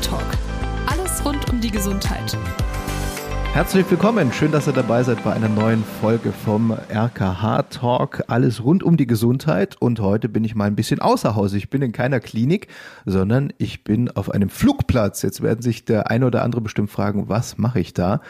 Talk. Alles rund um die Gesundheit. Herzlich willkommen, schön, dass ihr dabei seid bei einer neuen Folge vom RKH Talk. Alles rund um die Gesundheit und heute bin ich mal ein bisschen außer Haus. Ich bin in keiner Klinik, sondern ich bin auf einem Flugplatz. Jetzt werden sich der eine oder andere bestimmt fragen, was mache ich da?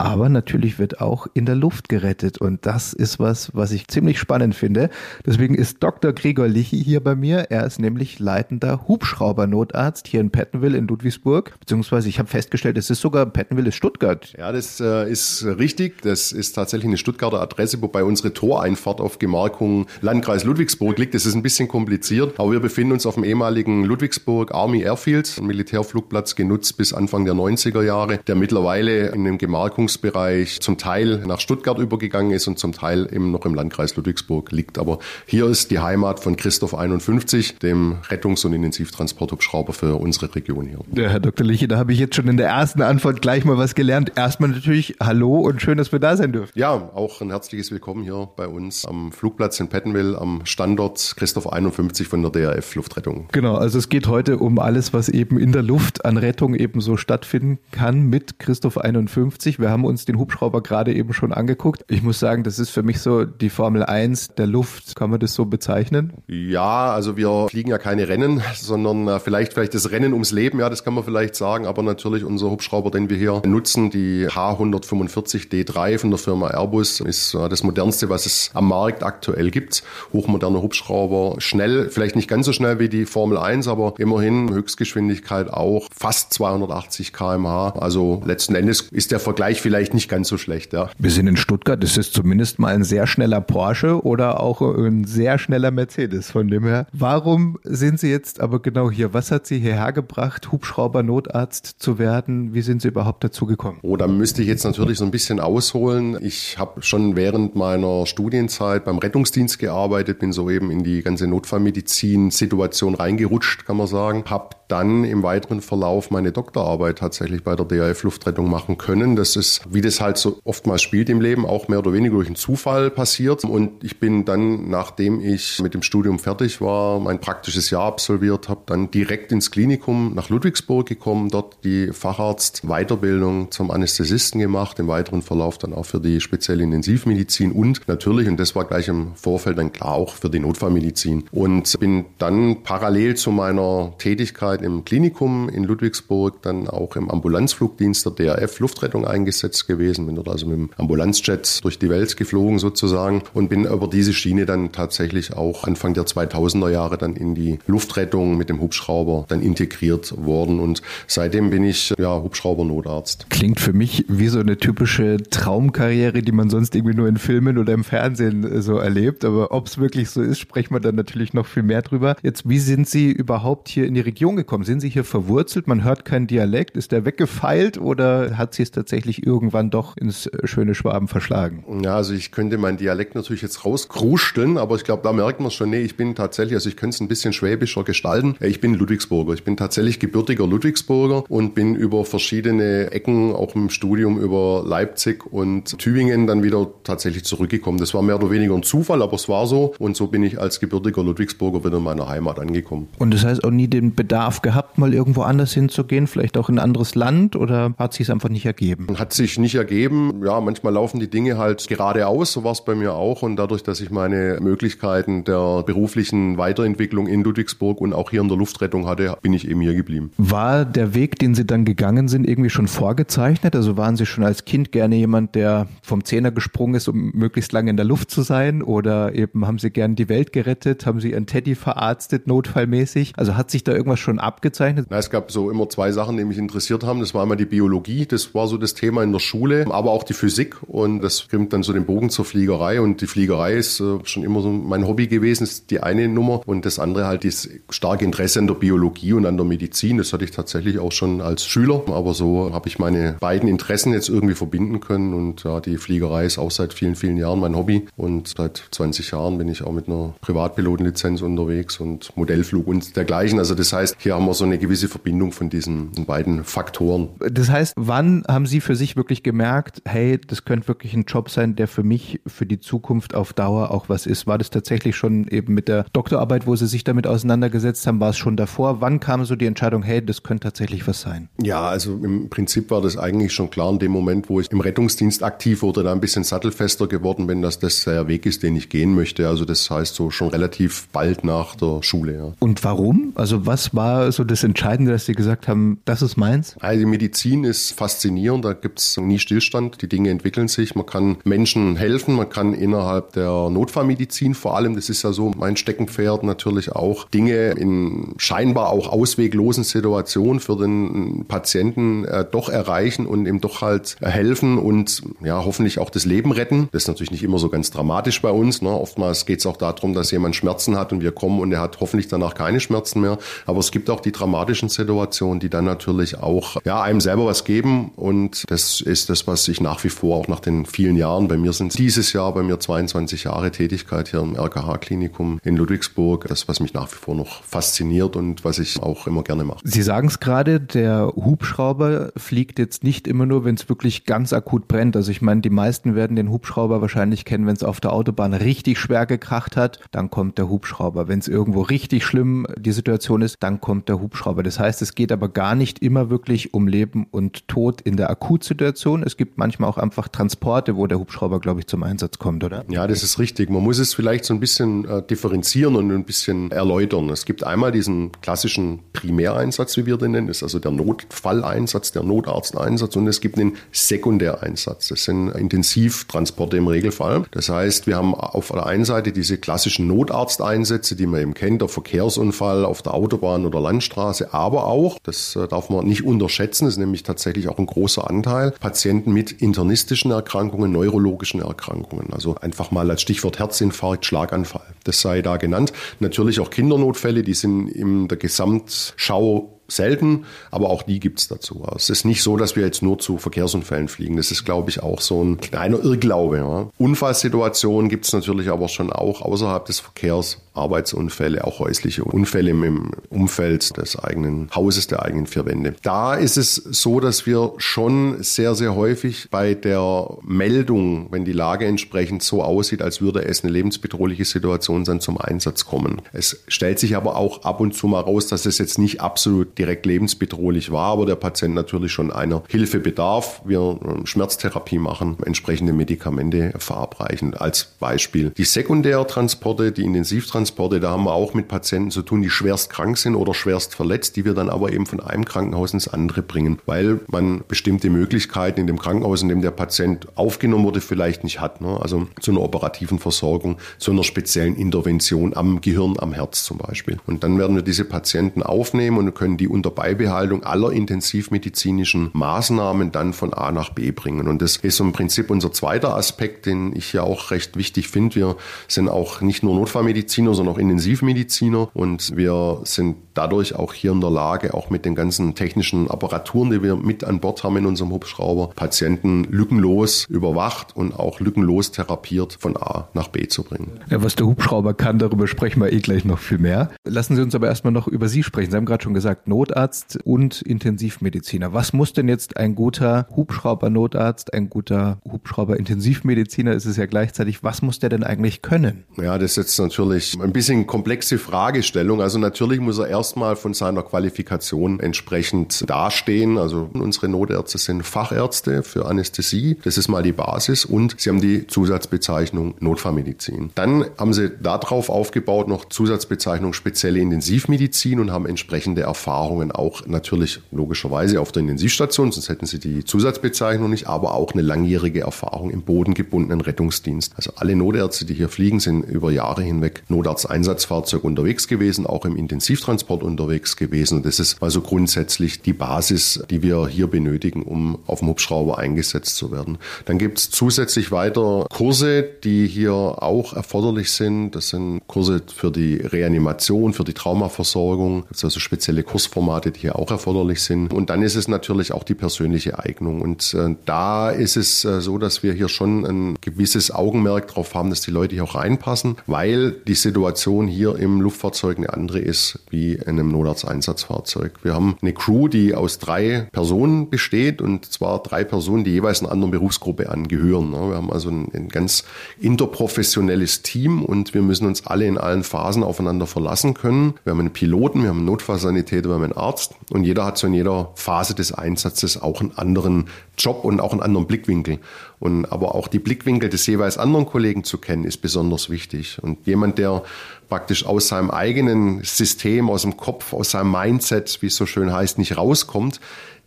Aber natürlich wird auch in der Luft gerettet und das ist was, was ich ziemlich spannend finde. Deswegen ist Dr. Gregor Lichy hier bei mir. Er ist nämlich leitender Hubschraubernotarzt hier in Pettenwil in Ludwigsburg, beziehungsweise ich habe festgestellt, es ist sogar Pettenwil ist Stuttgart. Ja, das äh, ist richtig. Das ist tatsächlich eine Stuttgarter Adresse, wobei unsere Toreinfahrt auf Gemarkung Landkreis Ludwigsburg liegt. Das ist ein bisschen kompliziert, aber wir befinden uns auf dem ehemaligen Ludwigsburg Army Airfield, ein Militärflugplatz genutzt bis Anfang der 90er Jahre, der mittlerweile in dem Gemarkungs Forschungsbereich zum Teil nach Stuttgart übergegangen ist und zum Teil eben noch im Landkreis Ludwigsburg liegt. Aber hier ist die Heimat von Christoph 51, dem Rettungs- und Intensivtransporthubschrauber für unsere Region hier. Ja, Herr Dr. Liche, da habe ich jetzt schon in der ersten Antwort gleich mal was gelernt. Erstmal natürlich Hallo und schön, dass wir da sein dürfen. Ja, auch ein herzliches Willkommen hier bei uns am Flugplatz in Pettenwil am Standort Christoph 51 von der DRF Luftrettung. Genau, also es geht heute um alles, was eben in der Luft an Rettung eben so stattfinden kann mit Christoph 51. Wir haben haben uns den Hubschrauber gerade eben schon angeguckt. Ich muss sagen, das ist für mich so die Formel 1 der Luft. Kann man das so bezeichnen? Ja, also wir fliegen ja keine Rennen, sondern äh, vielleicht, vielleicht das Rennen ums Leben, ja, das kann man vielleicht sagen. Aber natürlich unser Hubschrauber, den wir hier nutzen, die H145 D3 von der Firma Airbus, ist äh, das modernste, was es am Markt aktuell gibt. Hochmoderner Hubschrauber, schnell, vielleicht nicht ganz so schnell wie die Formel 1, aber immerhin Höchstgeschwindigkeit auch fast 280 kmh. Also letzten Endes ist der Vergleich vielleicht nicht ganz so schlecht. Ja. Wir sind in Stuttgart, das ist zumindest mal ein sehr schneller Porsche oder auch ein sehr schneller Mercedes. Von dem her, warum sind Sie jetzt aber genau hier? Was hat Sie hierher gebracht, Hubschrauber-Notarzt zu werden? Wie sind Sie überhaupt dazu gekommen? Oh, da müsste ich jetzt natürlich so ein bisschen ausholen. Ich habe schon während meiner Studienzeit beim Rettungsdienst gearbeitet, bin soeben in die ganze Notfallmedizin-Situation reingerutscht, kann man sagen. Habe dann im weiteren Verlauf meine Doktorarbeit tatsächlich bei der DAF Luftrettung machen können. Das ist, wie das halt so oftmals spielt im Leben, auch mehr oder weniger durch einen Zufall passiert. Und ich bin dann, nachdem ich mit dem Studium fertig war, mein praktisches Jahr absolviert habe, dann direkt ins Klinikum nach Ludwigsburg gekommen, dort die Facharzt-Weiterbildung zum Anästhesisten gemacht, im weiteren Verlauf dann auch für die spezielle Intensivmedizin und natürlich, und das war gleich im Vorfeld dann klar, auch für die Notfallmedizin. Und bin dann parallel zu meiner Tätigkeit Zeit im Klinikum in Ludwigsburg, dann auch im Ambulanzflugdienst der DRF Luftrettung eingesetzt gewesen, bin dort also mit dem Ambulanzjet durch die Welt geflogen sozusagen und bin über diese Schiene dann tatsächlich auch Anfang der 2000er Jahre dann in die Luftrettung mit dem Hubschrauber dann integriert worden und seitdem bin ich ja Hubschraubernotarzt. Klingt für mich wie so eine typische Traumkarriere, die man sonst irgendwie nur in Filmen oder im Fernsehen äh, so erlebt, aber ob es wirklich so ist, sprechen wir dann natürlich noch viel mehr drüber. Jetzt, wie sind Sie überhaupt hier in die Region gekommen? Angekommen? Sind Sie hier verwurzelt? Man hört keinen Dialekt. Ist der weggefeilt oder hat Sie es tatsächlich irgendwann doch ins äh, schöne Schwaben verschlagen? Ja, also ich könnte meinen Dialekt natürlich jetzt rauskruscheln, aber ich glaube, da merkt man schon, nee, ich bin tatsächlich, also ich könnte es ein bisschen schwäbischer gestalten. Ich bin Ludwigsburger. Ich bin tatsächlich gebürtiger Ludwigsburger und bin über verschiedene Ecken, auch im Studium über Leipzig und Tübingen dann wieder tatsächlich zurückgekommen. Das war mehr oder weniger ein Zufall, aber es war so. Und so bin ich als gebürtiger Ludwigsburger wieder in meiner Heimat angekommen. Und das heißt auch nie den Bedarf gehabt, mal irgendwo anders hinzugehen, vielleicht auch in ein anderes Land oder hat sich es einfach nicht ergeben? Hat sich nicht ergeben. Ja, manchmal laufen die Dinge halt geradeaus, so war es bei mir auch. Und dadurch, dass ich meine Möglichkeiten der beruflichen Weiterentwicklung in Ludwigsburg und auch hier in der Luftrettung hatte, bin ich eben hier geblieben. War der Weg, den Sie dann gegangen sind, irgendwie schon vorgezeichnet? Also waren Sie schon als Kind gerne jemand, der vom Zehner gesprungen ist, um möglichst lange in der Luft zu sein? Oder eben haben Sie gern die Welt gerettet? Haben Sie Ihren Teddy verarztet, notfallmäßig? Also hat sich da irgendwas schon ab abgezeichnet? Na, es gab so immer zwei Sachen, die mich interessiert haben. Das war einmal die Biologie, das war so das Thema in der Schule, aber auch die Physik und das bringt dann so den Bogen zur Fliegerei und die Fliegerei ist äh, schon immer so mein Hobby gewesen, ist die eine Nummer und das andere halt das starke Interesse an der Biologie und an der Medizin. Das hatte ich tatsächlich auch schon als Schüler, aber so habe ich meine beiden Interessen jetzt irgendwie verbinden können und ja, die Fliegerei ist auch seit vielen, vielen Jahren mein Hobby und seit 20 Jahren bin ich auch mit einer Privatpilotenlizenz unterwegs und Modellflug und dergleichen. Also das heißt, hier hier haben wir so eine gewisse Verbindung von diesen beiden Faktoren. Das heißt, wann haben Sie für sich wirklich gemerkt, hey, das könnte wirklich ein Job sein, der für mich für die Zukunft auf Dauer auch was ist? War das tatsächlich schon eben mit der Doktorarbeit, wo Sie sich damit auseinandergesetzt haben, war es schon davor? Wann kam so die Entscheidung, hey, das könnte tatsächlich was sein? Ja, also im Prinzip war das eigentlich schon klar in dem Moment, wo ich im Rettungsdienst aktiv wurde, da ein bisschen sattelfester geworden bin, dass das der Weg ist, den ich gehen möchte. Also das heißt so schon relativ bald nach der Schule. Ja. Und warum? Also was war so das Entscheidende, dass Sie gesagt haben, das ist meins? Also die Medizin ist faszinierend, da gibt es nie Stillstand, die Dinge entwickeln sich, man kann Menschen helfen, man kann innerhalb der Notfallmedizin vor allem, das ist ja so mein Steckenpferd, natürlich auch Dinge in scheinbar auch ausweglosen Situationen für den Patienten äh, doch erreichen und ihm doch halt helfen und ja, hoffentlich auch das Leben retten. Das ist natürlich nicht immer so ganz dramatisch bei uns. Ne? Oftmals geht es auch darum, dass jemand Schmerzen hat und wir kommen und er hat hoffentlich danach keine Schmerzen mehr. Aber es gibt auch die dramatischen Situationen, die dann natürlich auch ja, einem selber was geben. Und das ist das, was ich nach wie vor auch nach den vielen Jahren, bei mir sind dieses Jahr bei mir 22 Jahre Tätigkeit hier im RKH-Klinikum in Ludwigsburg, das, was mich nach wie vor noch fasziniert und was ich auch immer gerne mache. Sie sagen es gerade, der Hubschrauber fliegt jetzt nicht immer nur, wenn es wirklich ganz akut brennt. Also ich meine, die meisten werden den Hubschrauber wahrscheinlich kennen, wenn es auf der Autobahn richtig schwer gekracht hat, dann kommt der Hubschrauber. Wenn es irgendwo richtig schlimm die Situation ist, dann kommt der Hubschrauber. Das heißt, es geht aber gar nicht immer wirklich um Leben und Tod in der Akutsituation. Es gibt manchmal auch einfach Transporte, wo der Hubschrauber, glaube ich, zum Einsatz kommt, oder? Ja, das ist richtig. Man muss es vielleicht so ein bisschen äh, differenzieren und ein bisschen erläutern. Es gibt einmal diesen klassischen Primäreinsatz, wie wir den nennen, das ist also der Notfalleinsatz, der Notarzteinsatz und es gibt einen Sekundäreinsatz. Das sind Intensivtransporte im Regelfall. Das heißt, wir haben auf der einen Seite diese klassischen Notarzteinsätze, die man eben kennt, der Verkehrsunfall auf der Autobahn oder Landstraße, aber auch, das äh, darf man nicht unterschätzen, das ist nämlich tatsächlich auch ein großer Anteil, Patienten mit internistischen Erkrankungen, neurologischen Erkrankungen. Also einfach mal als Stichwort Herzinfarkt, Schlaganfall. Das sei da genannt. Natürlich auch Kindernotfälle, die sind in der Gesamtschau selten, aber auch die gibt's dazu. Es ist nicht so, dass wir jetzt nur zu Verkehrsunfällen fliegen. Das ist, glaube ich, auch so ein kleiner Irrglaube. Ja. Unfallsituationen gibt's natürlich aber schon auch außerhalb des Verkehrs. Arbeitsunfälle, auch häusliche Unfälle im Umfeld des eigenen Hauses, der eigenen vier Wände. Da ist es so, dass wir schon sehr, sehr häufig bei der Meldung, wenn die Lage entsprechend so aussieht, als würde es eine lebensbedrohliche Situation sein, zum Einsatz kommen. Es stellt sich aber auch ab und zu mal raus, dass es jetzt nicht absolut direkt lebensbedrohlich war, aber der Patient natürlich schon einer Hilfe bedarf. Wir ähm, Schmerztherapie machen, entsprechende Medikamente verabreichen. Als Beispiel die Sekundärtransporte, die Intensivtransporte, da haben wir auch mit Patienten zu tun, die schwerst krank sind oder schwerst verletzt, die wir dann aber eben von einem Krankenhaus ins andere bringen, weil man bestimmte Möglichkeiten in dem Krankenhaus, in dem der Patient aufgenommen wurde, vielleicht nicht hat. Ne? Also zu einer operativen Versorgung, zu einer speziellen Intervention am Gehirn, am Herz zum Beispiel. Und dann werden wir diese Patienten aufnehmen und können die unter Beibehaltung aller intensivmedizinischen Maßnahmen dann von A nach B bringen. Und das ist im Prinzip unser zweiter Aspekt, den ich ja auch recht wichtig finde. Wir sind auch nicht nur Notfallmediziner, sondern auch Intensivmediziner und wir sind dadurch auch hier in der Lage, auch mit den ganzen technischen Apparaturen, die wir mit an Bord haben in unserem Hubschrauber, Patienten lückenlos überwacht und auch lückenlos therapiert von A nach B zu bringen. Ja, was der Hubschrauber kann, darüber sprechen wir eh gleich noch viel mehr. Lassen Sie uns aber erstmal noch über Sie sprechen. Sie haben gerade schon gesagt, Notarzt und Intensivmediziner. Was muss denn jetzt ein guter Hubschrauber-Notarzt, ein guter Hubschrauber-Intensivmediziner ist es ja gleichzeitig, was muss der denn eigentlich können? Ja, das ist jetzt natürlich ein bisschen komplexe Fragestellung. Also natürlich muss er erstmal von seiner Qualifikation entsprechend dastehen. Also unsere Notärzte sind Fachärzte für Anästhesie. Das ist mal die Basis und sie haben die Zusatzbezeichnung Notfallmedizin. Dann haben sie darauf aufgebaut noch Zusatzbezeichnung spezielle Intensivmedizin und haben entsprechende Erfahrungen auch natürlich logischerweise auf der Intensivstation, sonst hätten sie die Zusatzbezeichnung nicht, aber auch eine langjährige Erfahrung im bodengebundenen Rettungsdienst. Also alle Notärzte, die hier fliegen, sind über Jahre hinweg Notarzteinsatzfahrzeug unterwegs gewesen, auch im Intensivtransport unterwegs gewesen. Das ist also grundsätzlich die Basis, die wir hier benötigen, um auf dem Hubschrauber eingesetzt zu werden. Dann gibt es zusätzlich weiter Kurse, die hier auch erforderlich sind. Das sind Kurse für die Reanimation, für die Traumaversorgung. Das ist also spezielle Kursformate, die hier auch erforderlich sind. Und dann ist es natürlich auch die persönliche Eignung. Und äh, da ist es äh, so, dass wir hier schon ein gewisses Augenmerk darauf haben, dass die Leute hier auch reinpassen, weil die Situation hier im Luftfahrzeug eine andere ist wie in einem Notarzteinsatzfahrzeug. Wir haben eine Crew, die aus drei Personen besteht und zwar drei Personen, die jeweils einer anderen Berufsgruppe angehören. Wir haben also ein, ein ganz interprofessionelles Team und wir müssen uns alle in allen Phasen aufeinander verlassen können. Wir haben einen Piloten, wir haben einen Notfallsanitäter, wir haben einen Arzt und jeder hat so in jeder Phase des Einsatzes auch einen anderen Job und auch einen anderen Blickwinkel. Und aber auch die Blickwinkel des jeweils anderen Kollegen zu kennen, ist besonders wichtig. Und jemand, der praktisch aus seinem eigenen System, aus dem Kopf, aus seinem Mindset, wie es so schön heißt, nicht rauskommt,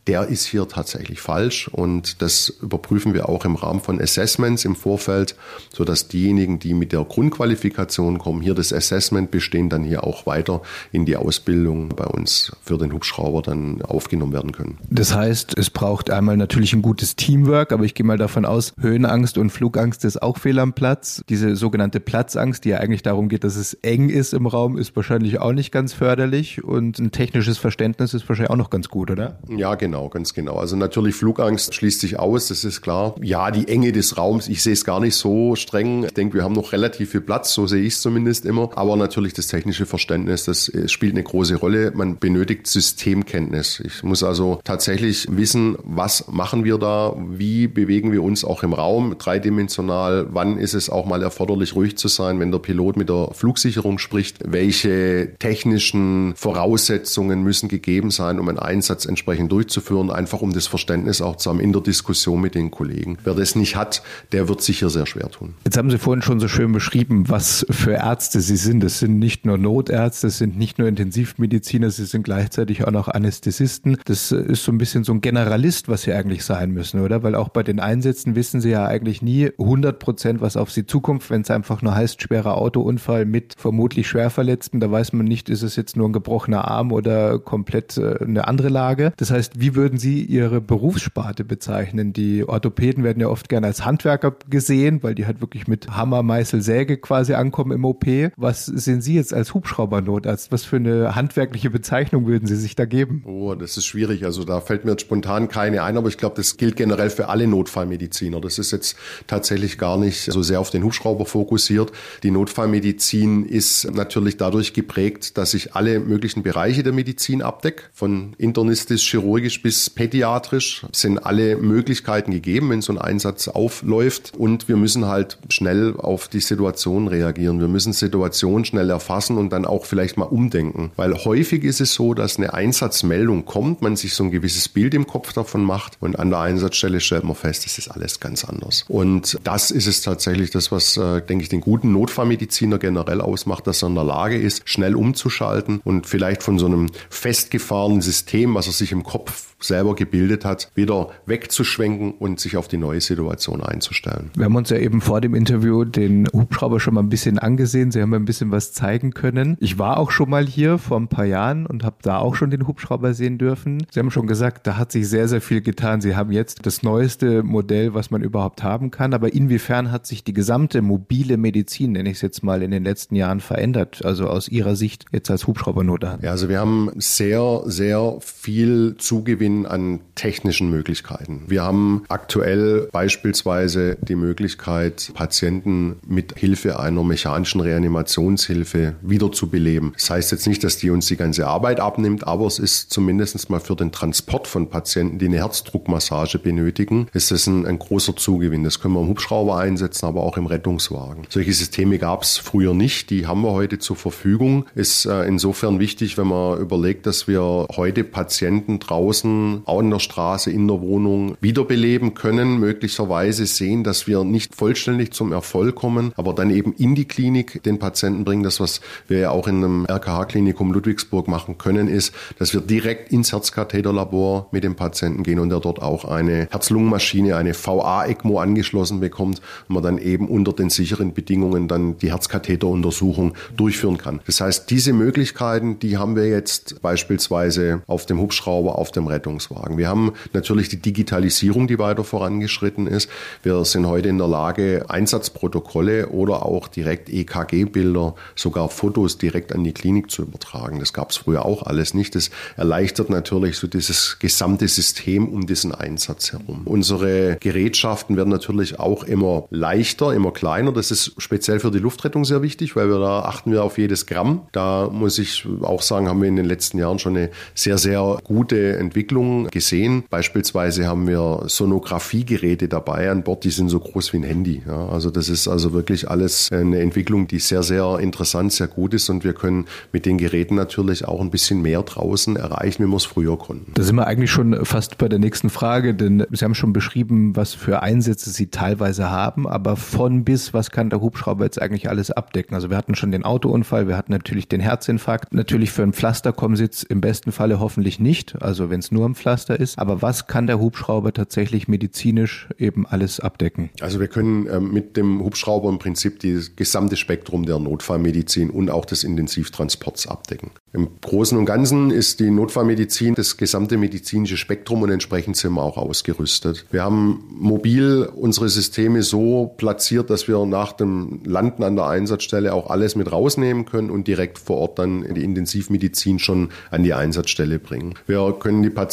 der ist hier tatsächlich falsch und das überprüfen wir auch im Rahmen von Assessments im Vorfeld, so dass diejenigen, die mit der Grundqualifikation kommen, hier das Assessment bestehen, dann hier auch weiter in die Ausbildung bei uns für den Hubschrauber dann aufgenommen werden können. Das heißt, es braucht einmal natürlich ein gutes Teamwork, aber ich gehe mal davon aus, Höhenangst und Flugangst ist auch fehl am Platz. Diese sogenannte Platzangst, die ja eigentlich darum geht, dass es eng ist im Raum, ist wahrscheinlich auch nicht ganz förderlich und ein technisches Verständnis ist wahrscheinlich auch noch ganz gut, oder? Ja, genau genau, ganz genau. Also natürlich Flugangst schließt sich aus, das ist klar. Ja, die Enge des Raums, ich sehe es gar nicht so streng. Ich denke, wir haben noch relativ viel Platz, so sehe ich es zumindest immer. Aber natürlich das technische Verständnis, das äh, spielt eine große Rolle. Man benötigt Systemkenntnis. Ich muss also tatsächlich wissen, was machen wir da, wie bewegen wir uns auch im Raum, dreidimensional, wann ist es auch mal erforderlich, ruhig zu sein, wenn der Pilot mit der Flugsicherung spricht, welche technischen Voraussetzungen müssen gegeben sein, um einen Einsatz entsprechend durchzuführen führen, einfach um das Verständnis auch zu haben in der Diskussion mit den Kollegen. Wer das nicht hat, der wird sicher sehr schwer tun. Jetzt haben Sie vorhin schon so schön beschrieben, was für Ärzte Sie sind. Das sind nicht nur Notärzte, das sind nicht nur Intensivmediziner, Sie sind gleichzeitig auch noch Anästhesisten. Das ist so ein bisschen so ein Generalist, was Sie eigentlich sein müssen, oder? Weil auch bei den Einsätzen wissen Sie ja eigentlich nie 100 Prozent, was auf Sie zukommt, wenn es einfach nur heißt, schwerer Autounfall mit vermutlich Schwerverletzten. Da weiß man nicht, ist es jetzt nur ein gebrochener Arm oder komplett äh, eine andere Lage. Das heißt, wie würden Sie Ihre Berufssparte bezeichnen? Die Orthopäden werden ja oft gerne als Handwerker gesehen, weil die halt wirklich mit Hammer, Meißel, Säge quasi ankommen im OP. Was sehen Sie jetzt als Hubschraubernotarzt? Was für eine handwerkliche Bezeichnung würden Sie sich da geben? Oh, das ist schwierig. Also da fällt mir jetzt spontan keine ein, aber ich glaube, das gilt generell für alle Notfallmediziner. Das ist jetzt tatsächlich gar nicht so sehr auf den Hubschrauber fokussiert. Die Notfallmedizin ist natürlich dadurch geprägt, dass ich alle möglichen Bereiche der Medizin abdecke, von internistisch, chirurgisch bis pädiatrisch sind alle Möglichkeiten gegeben, wenn so ein Einsatz aufläuft. Und wir müssen halt schnell auf die Situation reagieren. Wir müssen Situationen schnell erfassen und dann auch vielleicht mal umdenken. Weil häufig ist es so, dass eine Einsatzmeldung kommt, man sich so ein gewisses Bild im Kopf davon macht und an der Einsatzstelle stellt man fest, es ist alles ganz anders. Und das ist es tatsächlich das, was, äh, denke ich, den guten Notfallmediziner generell ausmacht, dass er in der Lage ist, schnell umzuschalten und vielleicht von so einem festgefahrenen System, was er sich im Kopf selber gebildet hat, wieder wegzuschwenken und sich auf die neue Situation einzustellen. Wir haben uns ja eben vor dem Interview den Hubschrauber schon mal ein bisschen angesehen. Sie haben mir ein bisschen was zeigen können. Ich war auch schon mal hier vor ein paar Jahren und habe da auch schon den Hubschrauber sehen dürfen. Sie haben schon gesagt, da hat sich sehr, sehr viel getan. Sie haben jetzt das neueste Modell, was man überhaupt haben kann. Aber inwiefern hat sich die gesamte mobile Medizin, nenne ich es jetzt mal, in den letzten Jahren verändert? Also aus Ihrer Sicht jetzt als Hubschraubernotarzt? Ja, also wir haben sehr, sehr viel Zugewinn Unmengen an technischen Möglichkeiten. Wir haben aktuell beispielsweise die Möglichkeit, Patienten mit Hilfe einer mechanischen Reanimationshilfe wiederzubeleben. Das heißt jetzt nicht, dass die uns die ganze Arbeit abnimmt, aber es ist zumindest mal für den Transport von Patienten, die eine Herzdruckmassage benötigen, ist das ein, ein großer Zugewinn. Das können wir im Hubschrauber einsetzen, aber auch im Rettungswagen. Solche Systeme gab es früher nicht, die haben wir heute zur Verfügung. Ist äh, insofern wichtig, wenn man überlegt, dass wir heute Patienten draußen auch in der Straße, in der Wohnung wiederbeleben können, möglicherweise sehen, dass wir nicht vollständig zum Erfolg kommen, aber dann eben in die Klinik den Patienten bringen. Das, was wir ja auch in einem RKH-Klinikum Ludwigsburg machen können, ist, dass wir direkt ins Herzkatheterlabor mit dem Patienten gehen und er dort auch eine Herz-Lungen-Maschine, eine VA-ECMO angeschlossen bekommt und man dann eben unter den sicheren Bedingungen dann die Herzkatheteruntersuchung durchführen kann. Das heißt, diese Möglichkeiten, die haben wir jetzt beispielsweise auf dem Hubschrauber, auf dem Retter Rettungswagen. Wir haben natürlich die Digitalisierung, die weiter vorangeschritten ist. Wir sind heute in der Lage, Einsatzprotokolle oder auch direkt EKG-Bilder, sogar Fotos direkt an die Klinik zu übertragen. Das gab es früher auch alles nicht. Das erleichtert natürlich so dieses gesamte System um diesen Einsatz herum. Unsere Gerätschaften werden natürlich auch immer leichter, immer kleiner. Das ist speziell für die Luftrettung sehr wichtig, weil wir da achten wir auf jedes Gramm. Da muss ich auch sagen, haben wir in den letzten Jahren schon eine sehr, sehr gute Entwicklung gesehen. Beispielsweise haben wir Sonographiegeräte dabei an Bord, die sind so groß wie ein Handy. Ja, also das ist also wirklich alles eine Entwicklung, die sehr, sehr interessant, sehr gut ist und wir können mit den Geräten natürlich auch ein bisschen mehr draußen erreichen, wie wir es früher konnten. Da sind wir eigentlich schon fast bei der nächsten Frage, denn Sie haben schon beschrieben, was für Einsätze Sie teilweise haben, aber von bis, was kann der Hubschrauber jetzt eigentlich alles abdecken? Also wir hatten schon den Autounfall, wir hatten natürlich den Herzinfarkt, natürlich für einen Pflasterkommsitz im besten Falle hoffentlich nicht, also wenn es nur ein Pflaster ist, aber was kann der Hubschrauber tatsächlich medizinisch eben alles abdecken? Also wir können äh, mit dem Hubschrauber im Prinzip das gesamte Spektrum der Notfallmedizin und auch des Intensivtransports abdecken. Im Großen und Ganzen ist die Notfallmedizin das gesamte medizinische Spektrum und entsprechend sind wir auch ausgerüstet. Wir haben mobil unsere Systeme so platziert, dass wir nach dem Landen an der Einsatzstelle auch alles mit rausnehmen können und direkt vor Ort dann die Intensivmedizin schon an die Einsatzstelle bringen. Wir können die Patienten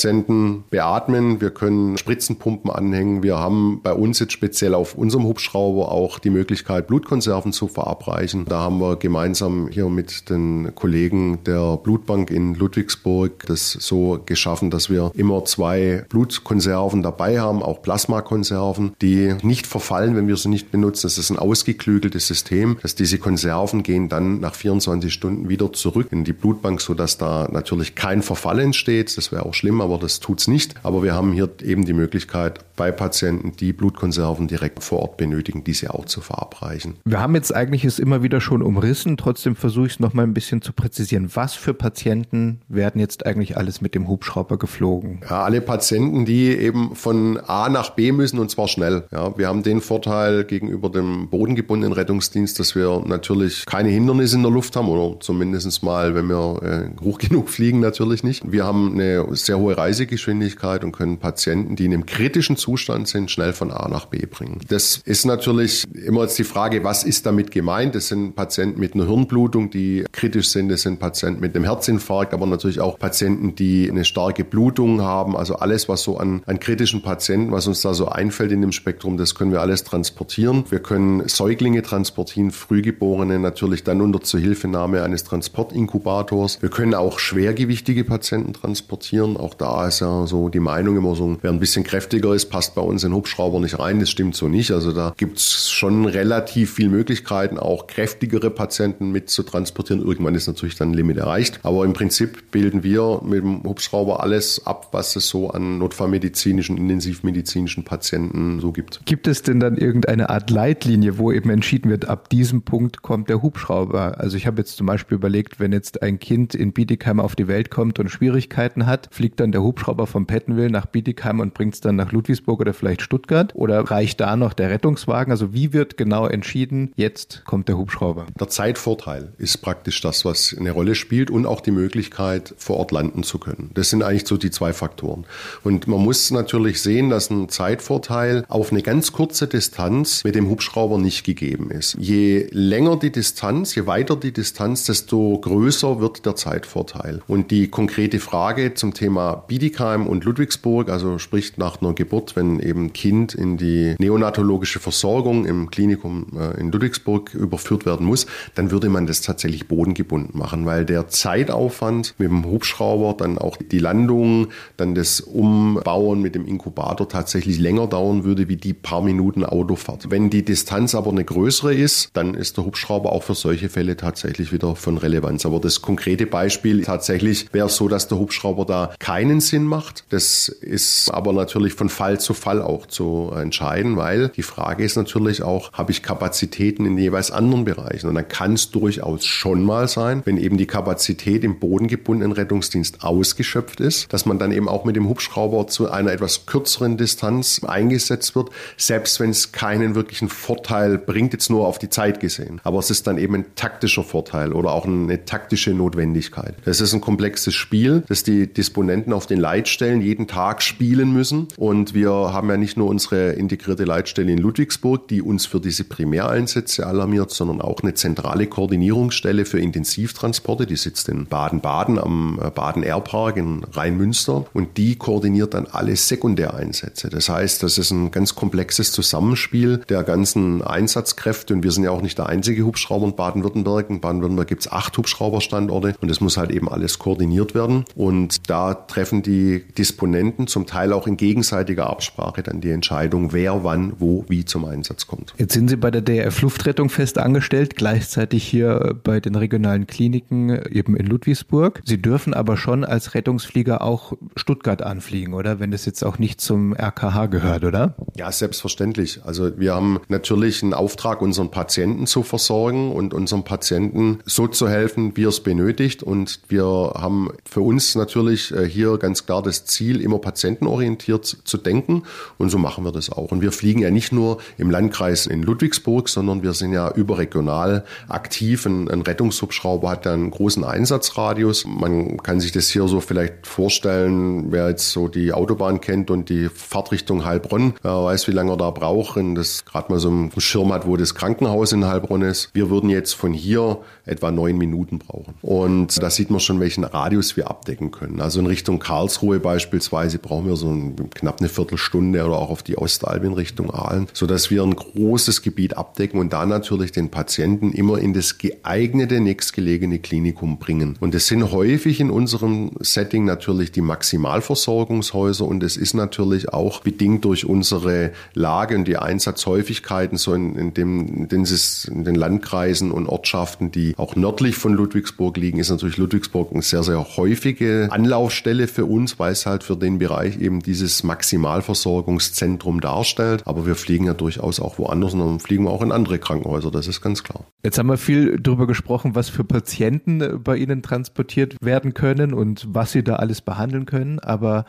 beatmen, wir können Spritzenpumpen anhängen, wir haben bei uns jetzt speziell auf unserem Hubschrauber auch die Möglichkeit, Blutkonserven zu verabreichen. Da haben wir gemeinsam hier mit den Kollegen der Blutbank in Ludwigsburg das so geschaffen, dass wir immer zwei Blutkonserven dabei haben, auch Plasmakonserven, die nicht verfallen, wenn wir sie nicht benutzen. Das ist ein ausgeklügeltes System, dass diese Konserven gehen dann nach 24 Stunden wieder zurück in die Blutbank, sodass da natürlich kein Verfall entsteht. Das wäre auch schlimm, aber das tut's nicht. Aber wir haben hier eben die Möglichkeit, bei Patienten, die Blutkonserven direkt vor Ort benötigen, diese auch zu verabreichen. Wir haben jetzt eigentlich es immer wieder schon umrissen, trotzdem versuche ich es noch mal ein bisschen zu präzisieren. Was für Patienten werden jetzt eigentlich alles mit dem Hubschrauber geflogen? Ja, alle Patienten, die eben von A nach B müssen und zwar schnell. Ja, wir haben den Vorteil gegenüber dem bodengebundenen Rettungsdienst, dass wir natürlich keine Hindernisse in der Luft haben oder zumindest mal, wenn wir äh, hoch genug fliegen, natürlich nicht. Wir haben eine sehr hohe Reisegeschwindigkeit und können Patienten, die in einem kritischen Zustand sind, schnell von A nach B bringen. Das ist natürlich immer jetzt die Frage, was ist damit gemeint? Das sind Patienten mit einer Hirnblutung, die kritisch sind. Das sind Patienten mit einem Herzinfarkt, aber natürlich auch Patienten, die eine starke Blutung haben. Also alles, was so an, an kritischen Patienten, was uns da so einfällt in dem Spektrum, das können wir alles transportieren. Wir können Säuglinge transportieren, Frühgeborene natürlich dann unter Zuhilfenahme eines Transportinkubators. Wir können auch schwergewichtige Patienten transportieren. Auch da ist ja so die Meinung immer so, wer ein bisschen kräftiger ist, passt bei uns in Hubschrauber nicht rein. Das stimmt so nicht. Also da gibt es schon relativ viele Möglichkeiten, auch kräftigere Patienten mit zu transportieren. Irgendwann ist natürlich dann ein Limit erreicht erreicht. Aber im Prinzip bilden wir mit dem Hubschrauber alles ab, was es so an notfallmedizinischen, intensivmedizinischen Patienten so gibt. Gibt es denn dann irgendeine Art Leitlinie, wo eben entschieden wird, ab diesem Punkt kommt der Hubschrauber? Also ich habe jetzt zum Beispiel überlegt, wenn jetzt ein Kind in Bietigheim auf die Welt kommt und Schwierigkeiten hat, fliegt dann der Hubschrauber vom Pettenwil nach Bietigheim und bringt es dann nach Ludwigsburg oder vielleicht Stuttgart? Oder reicht da noch der Rettungswagen? Also wie wird genau entschieden, jetzt kommt der Hubschrauber? Der Zeitvorteil ist praktisch das, was eine Rolle spielt und auch die Möglichkeit, vor Ort landen zu können. Das sind eigentlich so die zwei Faktoren. Und man muss natürlich sehen, dass ein Zeitvorteil auf eine ganz kurze Distanz mit dem Hubschrauber nicht gegeben ist. Je länger die Distanz, je weiter die Distanz, desto größer wird der Zeitvorteil. Und die konkrete Frage zum Thema Bietigheim und Ludwigsburg, also sprich nach einer Geburt, wenn eben Kind in die neonatologische Versorgung im Klinikum äh, in Ludwigsburg überführt werden muss, dann würde man das tatsächlich bodengebunden machen, weil der Zeitaufwand mit dem Hubschrauber, dann auch die Landung, dann das Umbauen mit dem Inkubator tatsächlich länger dauern würde wie die paar Minuten Autofahrt. Wenn die Distanz aber eine größere ist, dann ist der Hubschrauber auch für solche Fälle tatsächlich wieder von Relevanz. Aber das konkrete Beispiel tatsächlich wäre so, dass der Hubschrauber da keinen Sinn macht. Das ist aber natürlich von Fall zu Fall auch zu entscheiden, weil die Frage ist natürlich auch, habe ich Kapazitäten in jeweils anderen Bereichen? Und dann kann es durchaus schon mal sein, wenn eben die Kapazität Kapazität im bodengebundenen Rettungsdienst ausgeschöpft ist, dass man dann eben auch mit dem Hubschrauber zu einer etwas kürzeren Distanz eingesetzt wird, selbst wenn es keinen wirklichen Vorteil bringt, jetzt nur auf die Zeit gesehen. Aber es ist dann eben ein taktischer Vorteil oder auch eine taktische Notwendigkeit. Das ist ein komplexes Spiel, das die Disponenten auch auf den Leitstellen jeden Tag spielen müssen. Und wir haben ja nicht nur unsere integrierte Leitstelle in Ludwigsburg, die uns für diese Primäreinsätze alarmiert, sondern auch eine zentrale Koordinierungsstelle für Intensivtransporte. Die sitzt in Baden-Baden am äh, Baden Airpark in Rhein-Münster und die koordiniert dann alle Sekundäreinsätze. Das heißt, das ist ein ganz komplexes Zusammenspiel der ganzen Einsatzkräfte und wir sind ja auch nicht der einzige Hubschrauber in Baden-Württemberg. In Baden-Württemberg gibt es acht Hubschrauberstandorte und es muss halt eben alles koordiniert werden. Und da treffen die Disponenten zum Teil auch in gegenseitiger Absprache dann die Entscheidung, wer wann, wo, wie zum Einsatz kommt. Jetzt sind Sie bei der DRF Luftrettung fest angestellt, gleichzeitig hier bei den regionalen Kliniken eben in Ludwigsburg. Sie dürfen aber schon als Rettungsflieger auch Stuttgart anfliegen, oder? Wenn das jetzt auch nicht zum RKH gehört, oder? Ja, selbstverständlich. Also wir haben natürlich einen Auftrag, unseren Patienten zu versorgen und unseren Patienten so zu helfen, wie er es benötigt. Und wir haben für uns natürlich äh, hier ganz klar das Ziel, immer patientenorientiert zu denken. Und so machen wir das auch. Und wir fliegen ja nicht nur im Landkreis in Ludwigsburg, sondern wir sind ja überregional aktiv. Ein, ein Rettungshubschrauber hat ja einen großen Einsatzradius. Man kann sich das hier so vielleicht vorstellen, wer jetzt so die Autobahn kennt und die Fahrtrichtung Heilbronn, weiß, wie lange er da braucht und das gerade mal so einen Schirm hat, wo das Krankenhaus in Heilbronn ist. Wir würden jetzt von hier etwa neun Minuten brauchen. Und da sieht man schon, welchen Radius wir abdecken können. Also in Richtung Karlsruhe beispielsweise brauchen wir so ein, knapp eine Viertelstunde oder auch auf die Ostalb in Richtung Aalen, sodass wir ein großes Gebiet abdecken und da natürlich den Patienten immer in das geeignete nächstgelegene Klinikum bringen. Und es sind häufig in unserem Setting natürlich die Maximalversorgungshäuser und es ist natürlich auch bedingt durch unsere Lage und die Einsatzhäufigkeiten so in, in, dem, in, den, in den Landkreisen und Ortschaften, die auch nördlich von Ludwigsburg liegen, ist natürlich Ludwigsburg eine sehr, sehr häufige Anlaufstelle für uns, weil es halt für den Bereich eben dieses Maximalversorgungszentrum darstellt. Aber wir fliegen ja durchaus auch woanders und dann fliegen wir auch in andere Krankenhäuser, das ist ganz klar. Jetzt haben wir viel darüber gesprochen, was für Patienten bei Ihnen transportiert werden können und was Sie da alles behandeln können. Aber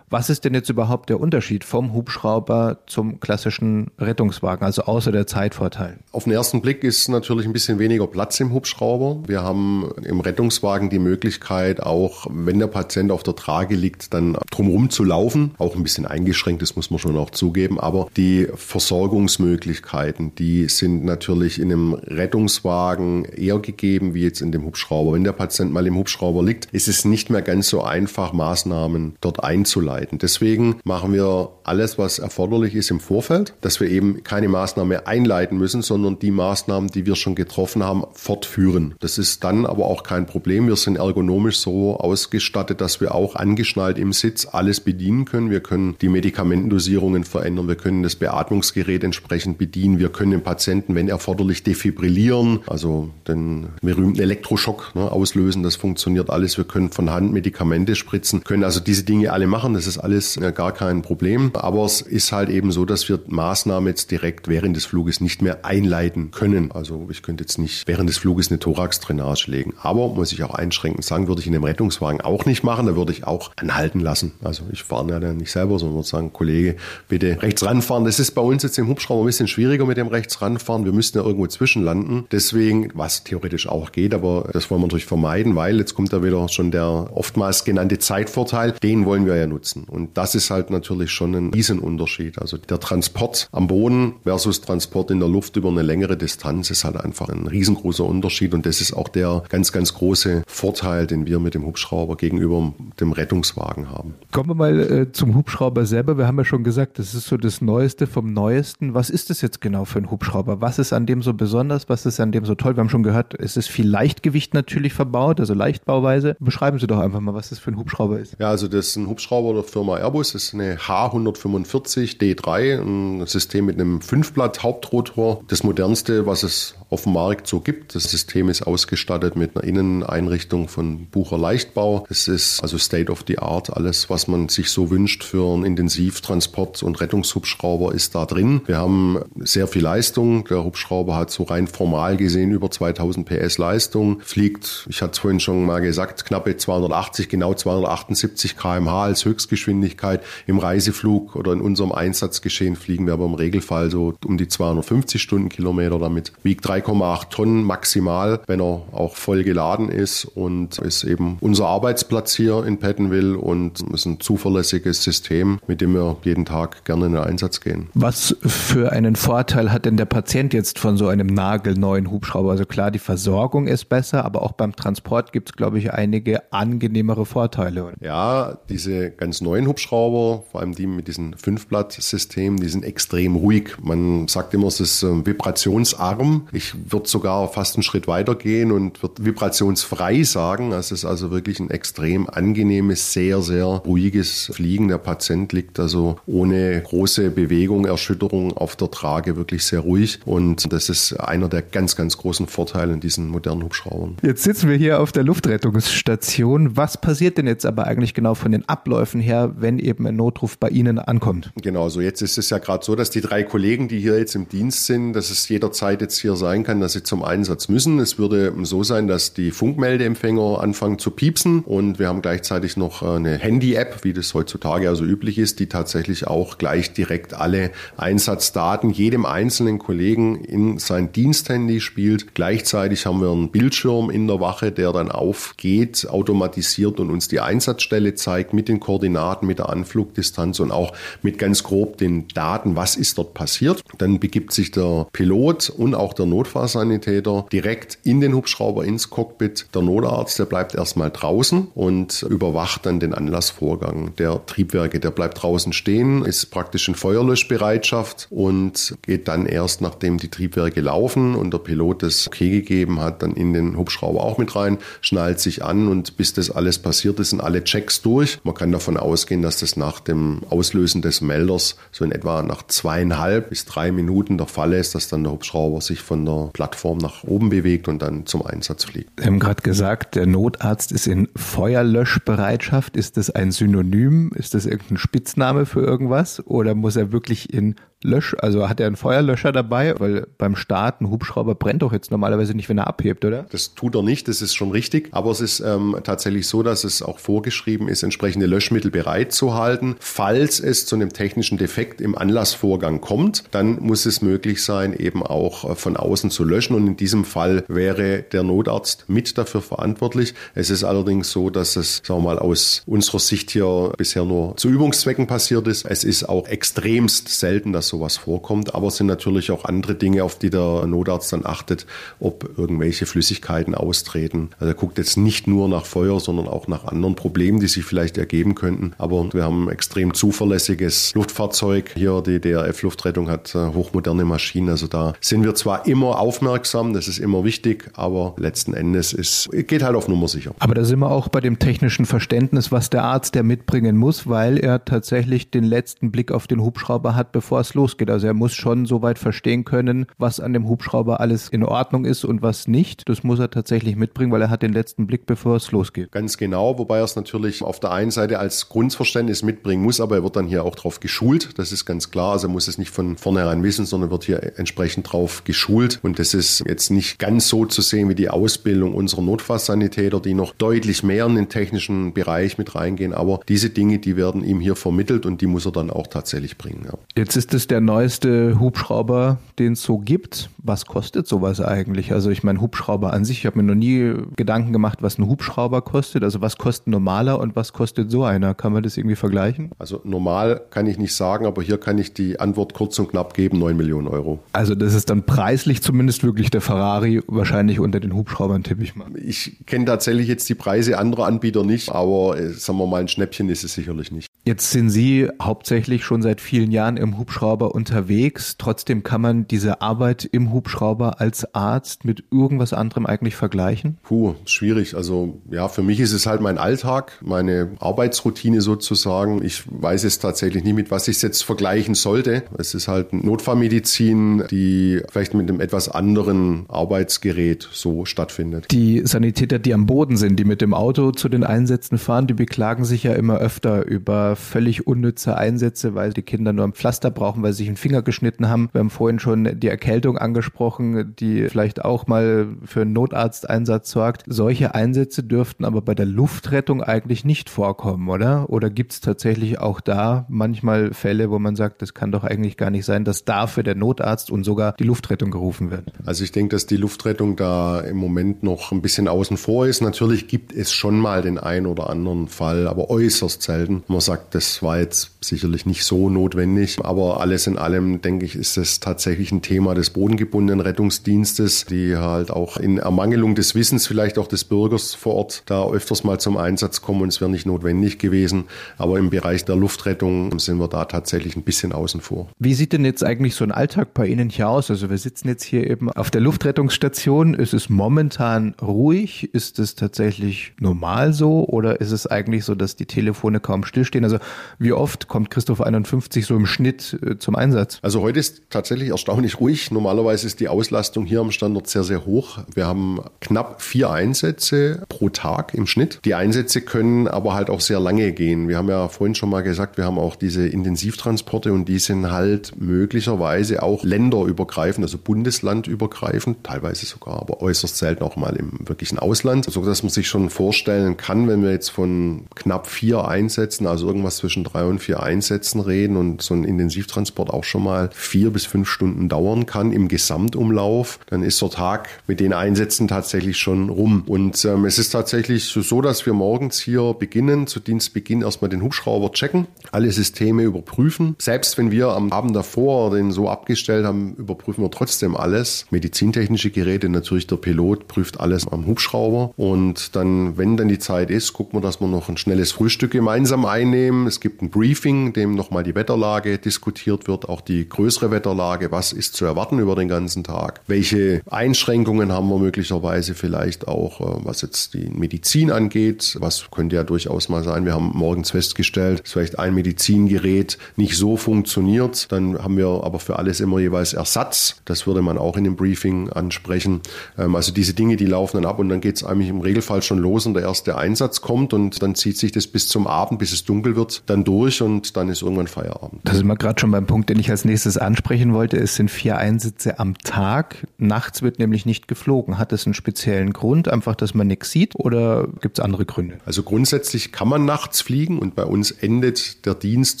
was ist denn jetzt überhaupt der Unterschied vom Hubschrauber zum klassischen Rettungswagen, also außer der Zeitvorteil? Auf den ersten Blick ist natürlich ein bisschen weniger Platz im Hubschrauber. Wir haben im Rettungswagen die Möglichkeit, auch wenn der Patient auf der Trage liegt, dann drumherum zu laufen. Auch ein bisschen eingeschränkt, das muss man schon auch zugeben. Aber die Versorgungsmöglichkeiten, die sind natürlich in einem Rettungswagen eher gegeben wie jetzt in dem Hubschrauber. Wenn der Patient mal im Hubschrauber liegt, ist es nicht mehr ganz so einfach, Maßnahmen dort einzuleiten vorbereiten. Deswegen machen wir alles, was erforderlich ist im Vorfeld, dass wir eben keine Maßnahme einleiten müssen, sondern die Maßnahmen, die wir schon getroffen haben, fortführen. Das ist dann aber auch kein Problem. Wir sind ergonomisch so ausgestattet, dass wir auch angeschnallt im Sitz alles bedienen können. Wir können die Medikamentendosierungen verändern. Wir können das Beatmungsgerät entsprechend bedienen. Wir können den Patienten, wenn erforderlich, defibrillieren, also den berühmten Elektroschock ne, auslösen. Das funktioniert alles. Wir können von Hand Medikamente spritzen, können also diese Dinge alle machen. Das ist alles äh, gar kein Problem. Aber es ist halt eben so, dass wir Maßnahmen jetzt direkt während des Fluges nicht mehr einleiten können. Also ich könnte jetzt nicht während des Fluges eine Thorax-Drainage legen. Aber muss ich auch einschränkend sagen, würde ich in dem Rettungswagen auch nicht machen. Da würde ich auch anhalten lassen. Also ich fahre ja nicht selber, sondern würde sagen, Kollege, bitte rechts ranfahren. Das ist bei uns jetzt im Hubschrauber ein bisschen schwieriger mit dem rechts ranfahren. Wir müssten ja irgendwo zwischenlanden. Deswegen, was theoretisch auch geht, aber das wollen wir natürlich vermeiden, weil jetzt kommt da wieder schon der oftmals genannte Zeitvorteil. Den wollen wir ja nutzen. Und das ist halt natürlich schon ein Riesenunterschied. Also der Transport am Boden versus Transport in der Luft über eine längere Distanz ist halt einfach ein riesengroßer Unterschied. Und das ist auch der ganz, ganz große Vorteil, den wir mit dem Hubschrauber gegenüber dem Rettungswagen haben. Kommen wir mal äh, zum Hubschrauber selber. Wir haben ja schon gesagt, das ist so das Neueste vom Neuesten. Was ist das jetzt genau für ein Hubschrauber? Was ist an dem so besonders? Was ist an dem so toll? Wir haben schon gehört, es ist viel Leichtgewicht natürlich verbaut, also Leichtbauweise. Beschreiben Sie doch einfach mal, was das für ein Hubschrauber ist. Ja, also das ist ein Hubschrauber der Firma Airbus. Das ist eine H145 D3, ein System mit einem Fünfblatt Hauptrotor. Das modernste, was es auf dem Markt so gibt. Das System ist ausgestattet mit einer Inneneinrichtung von Bucher Leichtbau. Es ist also State of the Art. Alles, was man sich so wünscht für einen Intensivtransport und Rettungshubschrauber ist da drin. Wir haben sehr viel Leistung. Der Hubschrauber hat so rein formal gesehen über 2000 PS Leistung. Fliegt, ich hatte es vorhin schon mal gesagt, knappe 280, genau 278 kmh als Höchstgeschwindigkeit. Im Reiseflug oder in unserem Einsatzgeschehen fliegen wir aber im Regelfall so um die 250 Stundenkilometer damit. Wiegt 3,8 Tonnen maximal, wenn er auch voll geladen ist und ist eben unser Arbeitsplatz hier in Pettenville und ist ein zuverlässiges System, mit dem wir jeden Tag gerne in den Einsatz gehen. Was für einen Vorteil hat denn der Patient jetzt von so einem nagelneuen Hubschrauber? Also klar, die Versorgung ist besser, aber auch beim Transport gibt es, glaube ich, einige angenehmere Vorteile. Ja, diese ganz neuen Hubschrauber, vor allem die mit diesem Fünfblatt-System, die sind extrem ruhig. Man sagt immer, es ist ähm, vibrationsarm. Ich würde sogar fast einen Schritt weiter gehen und würde vibrationsfrei sagen. Es ist also wirklich ein extrem angenehmes, sehr, sehr ruhiges Fliegen. Der Patient liegt also ohne große Bewegung, Erschütterung auf der Trage wirklich sehr ruhig. Und das ist einer der ganz, ganz großen Vorteile in diesen modernen Hubschraubern. Jetzt sitzen wir hier auf der Luftrettungsstation. Was passiert denn jetzt aber eigentlich genau von den Abläufen her, wenn eben ein Notruf bei Ihnen ankommt? Genau, so jetzt ist es ja gerade so, dass die drei Kollegen, die hier jetzt im Dienst sind, dass es jederzeit jetzt hier sein kann, dass sie zum Einsatz müssen. Es würde so sein, dass die Funkmeldeempfänger anfangen zu piepsen und wir haben gleichzeitig noch eine Handy-App, wie das heutzutage also üblich ist, die tatsächlich auch gleich direkt alle Einsatzdaten jedem einzelnen Kollegen in sein Diensthandy spielt. Gleichzeitig haben wir einen Bildschirm in der Wache, der dann aufgeht, automatisiert und uns die Einsatzstelle zeigt mit den Koordinaten, mit der Anflugdistanz und auch mit ganz grob den Daten, was ist dort passiert. Dann begibt sich der Pilot und auch der Notfallsanitäter direkt in den Hubschrauber ins Cockpit. Der Notarzt, der bleibt erstmal draußen und überwacht dann den Anlassvorgang der Triebwerke. Der bleibt draußen stehen, ist praktisch in Feuerlöschbereitschaft und geht dann erst, nachdem die Triebwerke laufen und der Pilot das okay gegeben hat, dann in den Hubschrauber auch mit rein, schnallt sich an und bis das alles passiert ist, sind alle Checks durch. Man kann davon ausgehen, dass das nach dem Auslösen des Melders so in etwa nach zweieinhalb bis drei Minuten der Fall ist, dass dann der Hubschrauber sich von der Plattform nach oben bewegt und dann zum Einsatz fliegt. Sie haben gerade gesagt, der Notarzt ist in Feuerlöschbereitschaft. Ist das ein Synonym? Ist das irgendein Spitzname für irgendwas? Oder muss er wirklich in Lösch, also hat er einen Feuerlöscher dabei, weil beim Start ein Hubschrauber brennt doch jetzt normalerweise nicht, wenn er abhebt, oder? Das tut er nicht, das ist schon richtig. Aber es ist ähm, tatsächlich so, dass es auch vorgeschrieben ist, entsprechende Löschmittel bereit zu halten. Falls es zu einem technischen Defekt im Anlassvorgang kommt, dann muss es möglich sein, eben auch äh, von außen zu löschen. Und in diesem Fall wäre der Notarzt mit dafür verantwortlich. Es ist allerdings so, dass es, sagen wir mal, aus unserer Sicht hier bisher nur zu Übungszwecken passiert ist. Es ist auch extremst selten, dass sowas vorkommt. Aber es sind natürlich auch andere Dinge, auf die der Notarzt dann achtet, ob irgendwelche Flüssigkeiten austreten. Also er guckt jetzt nicht nur nach Feuer, sondern auch nach anderen Problemen, die sich vielleicht ergeben könnten. Aber wir haben ein extrem zuverlässiges Luftfahrzeug. Hier die DRF Luftrettung hat äh, hochmoderne Maschinen. Also da sind wir zwar immer aufmerksam, das ist immer wichtig, aber letzten Endes ist, geht halt auf Nummer sicher. Aber da sind wir auch bei dem technischen Verständnis, was der Arzt der mitbringen muss, weil er tatsächlich den letzten Blick auf den Hubschrauber hat, bevor es losgeht losgeht. Also er muss schon soweit verstehen können, was an dem Hubschrauber alles in Ordnung ist und was nicht. Das muss er tatsächlich mitbringen, weil er hat den letzten Blick, bevor es losgeht. Ganz genau, wobei er es natürlich auf der einen Seite als Grundverständnis mitbringen muss, aber er wird dann hier auch darauf geschult. Das ist ganz klar. Also er muss es nicht von vornherein wissen, sondern wird hier entsprechend drauf geschult. Und das ist jetzt nicht ganz so zu sehen wie die Ausbildung unserer Notfallsanitäter, die noch deutlich mehr in den technischen Bereich mit reingehen. Aber diese Dinge, die werden ihm hier vermittelt und die muss er dann auch tatsächlich bringen. Ja. Jetzt ist es der der neueste Hubschrauber, den es so gibt. Was kostet sowas eigentlich? Also ich meine, Hubschrauber an sich, ich habe mir noch nie Gedanken gemacht, was ein Hubschrauber kostet. Also was kostet ein normaler und was kostet so einer? Kann man das irgendwie vergleichen? Also normal kann ich nicht sagen, aber hier kann ich die Antwort kurz und knapp geben, 9 Millionen Euro. Also das ist dann preislich zumindest wirklich der Ferrari wahrscheinlich unter den Hubschraubern, tippe ich mal. Ich kenne tatsächlich jetzt die Preise anderer Anbieter nicht, aber äh, sagen wir mal, ein Schnäppchen ist es sicherlich nicht. Jetzt sind Sie hauptsächlich schon seit vielen Jahren im Hubschrauber unterwegs. Trotzdem kann man diese Arbeit im Hubschrauber als Arzt mit irgendwas anderem eigentlich vergleichen? Puh, schwierig. Also ja, für mich ist es halt mein Alltag, meine Arbeitsroutine sozusagen. Ich weiß jetzt tatsächlich nicht, mit was ich es jetzt vergleichen sollte. Es ist halt Notfallmedizin, die vielleicht mit einem etwas anderen Arbeitsgerät so stattfindet. Die Sanitäter, die am Boden sind, die mit dem Auto zu den Einsätzen fahren, die beklagen sich ja immer öfter über völlig unnütze Einsätze, weil die Kinder nur ein Pflaster brauchen, weil sie sich einen Finger geschnitten haben. Wir haben vorhin schon die Erkältung angesprochen, die vielleicht auch mal für einen Notarzteinsatz sorgt. Solche Einsätze dürften aber bei der Luftrettung eigentlich nicht vorkommen, oder? Oder gibt es tatsächlich auch da manchmal Fälle, wo man sagt, das kann doch eigentlich gar nicht sein, dass dafür der Notarzt und sogar die Luftrettung gerufen wird? Also ich denke, dass die Luftrettung da im Moment noch ein bisschen außen vor ist. Natürlich gibt es schon mal den einen oder anderen Fall, aber äußerst selten. Man sagt, das war jetzt sicherlich nicht so notwendig, aber alles in allem, denke ich, ist es tatsächlich ein Thema des bodengebundenen Rettungsdienstes, die halt auch in Ermangelung des Wissens vielleicht auch des Bürgers vor Ort da öfters mal zum Einsatz kommen und es wäre nicht notwendig gewesen. Aber im Bereich der Luftrettung sind wir da tatsächlich ein bisschen außen vor. Wie sieht denn jetzt eigentlich so ein Alltag bei Ihnen hier aus? Also wir sitzen jetzt hier eben auf der Luftrettungsstation. Ist es momentan ruhig? Ist es tatsächlich normal so? Oder ist es eigentlich so, dass die Telefone kaum stillstehen? Also wie oft kommt Christoph 51 so im Schnitt äh, zum Einsatz? Also heute ist tatsächlich erstaunlich ruhig. Normalerweise ist die Auslastung hier am Standort sehr, sehr hoch. Wir haben knapp vier Einsätze pro Tag im Schnitt. Die Einsätze können aber halt auch sehr lange gehen. Wir haben ja vorhin schon mal gesagt, wir haben auch diese Intensivtransporte und die sind halt möglicherweise auch länderübergreifend, also bundeslandübergreifend, teilweise sogar, aber äußerst selten auch mal im wirklichen Ausland, so dass man sich schon vorstellen kann, wenn wir jetzt von knapp vier Einsätzen, also irgendwas zwischen drei und vier Einsätzen reden und so ein Intensivtransport auch schon mal vier bis fünf Stunden dauern kann im Gesamtumlauf, dann ist der Tag mit den Einsätzen tatsächlich schon rum. Und ähm, es ist tatsächlich so, dass wir morgens hier beginnen, zu Dienstbeginn erstmal den Hubschrauber checken, alle Systeme überprüfen. Selbst wenn wir am Abend davor den so abgestellt haben, überprüfen wir trotzdem alles. Medizintechnische Geräte, natürlich der Pilot prüft alles am Hubschrauber. Und dann, wenn dann die Zeit ist, gucken wir, dass wir noch ein schnelles Frühstück gemeinsam einnehmen. Es gibt ein Briefing, dem nochmal die Wetterlage diskutiert wird, auch die größere Wetterlage. Was ist zu erwarten über den ganzen Tag? Welche Einschränkungen haben wir möglicherweise vielleicht auch, äh, was jetzt die Medizin angeht? Was könnte ja durchaus mal sein? Wir haben morgens festgestellt, dass vielleicht ein Medizingerät nicht so funktioniert. Dann haben wir aber für alles immer jeweils Ersatz. Das würde man auch in dem Briefing ansprechen. Ähm, also diese Dinge, die laufen dann ab und dann geht es eigentlich im Regelfall schon los und der erste Einsatz kommt und dann zieht sich das bis zum Abend, bis es dunkel wird, dann durch und dann ist irgendwann Feierabend. Das ist mal gerade schon beim Punkt, den ich als nächstes ansprechen wollte. Es sind vier Einsätze am Tag. Nachts wird nämlich nicht geflogen. Hat es einen speziellen Grund, einfach, dass man nichts sieht oder gibt es andere Gründe? Also grundsätzlich kann man nachts fliegen und bei uns endet der Dienst